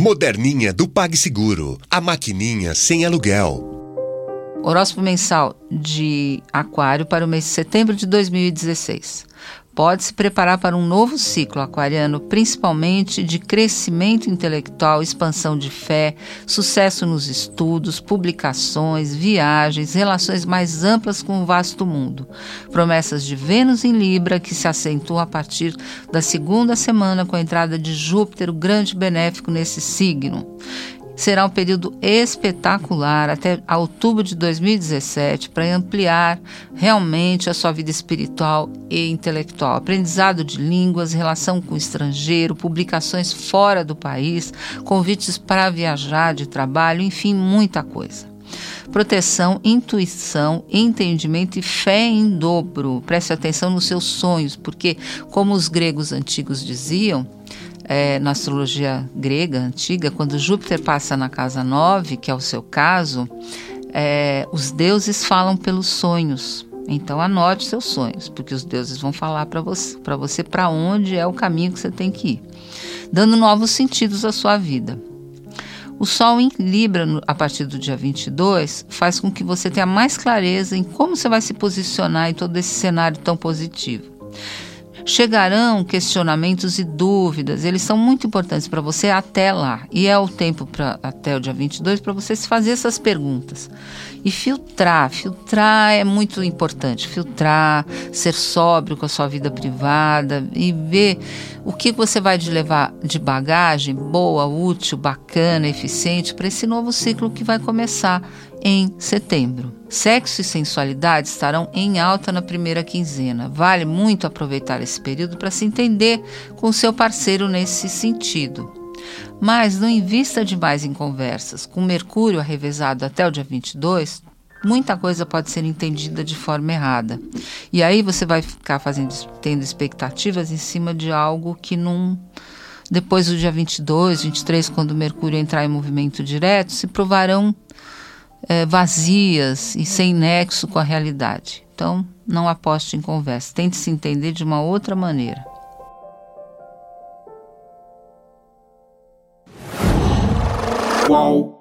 Moderninha do PagSeguro. A maquininha sem aluguel. Horóscopo mensal de Aquário para o mês de setembro de 2016 pode se preparar para um novo ciclo aquariano, principalmente de crescimento intelectual, expansão de fé, sucesso nos estudos, publicações, viagens, relações mais amplas com o vasto mundo. Promessas de Vênus em Libra que se acentuam a partir da segunda semana com a entrada de Júpiter, o grande benéfico nesse signo será um período espetacular até outubro de 2017 para ampliar realmente a sua vida espiritual e intelectual. Aprendizado de línguas, relação com o estrangeiro, publicações fora do país, convites para viajar de trabalho, enfim, muita coisa proteção, intuição, entendimento e fé em dobro. Preste atenção nos seus sonhos, porque, como os gregos antigos diziam, é, na astrologia grega antiga, quando Júpiter passa na casa 9, que é o seu caso, é, os deuses falam pelos sonhos. Então anote seus sonhos, porque os deuses vão falar para você para você para onde é o caminho que você tem que ir, dando novos sentidos à sua vida. O Sol em Libra, a partir do dia 22, faz com que você tenha mais clareza em como você vai se posicionar em todo esse cenário tão positivo. Chegarão questionamentos e dúvidas, eles são muito importantes para você até lá. E é o tempo pra, até o dia 22 para você se fazer essas perguntas. E filtrar, filtrar é muito importante. Filtrar, ser sóbrio com a sua vida privada e ver o que você vai de levar de bagagem boa, útil, bacana, eficiente para esse novo ciclo que vai começar em setembro. Sexo e sensualidade estarão em alta na primeira quinzena. Vale muito aproveitar esse período para se entender com seu parceiro nesse sentido. Mas não invista demais em conversas. Com Mercúrio arrevezado até o dia 22, muita coisa pode ser entendida de forma errada. E aí você vai ficar fazendo, tendo expectativas em cima de algo que não. Depois do dia 22, 23, quando Mercúrio entrar em movimento direto, se provarão é, vazias e sem nexo com a realidade. Então, não aposte em conversa. Tente se entender de uma outra maneira. Qual?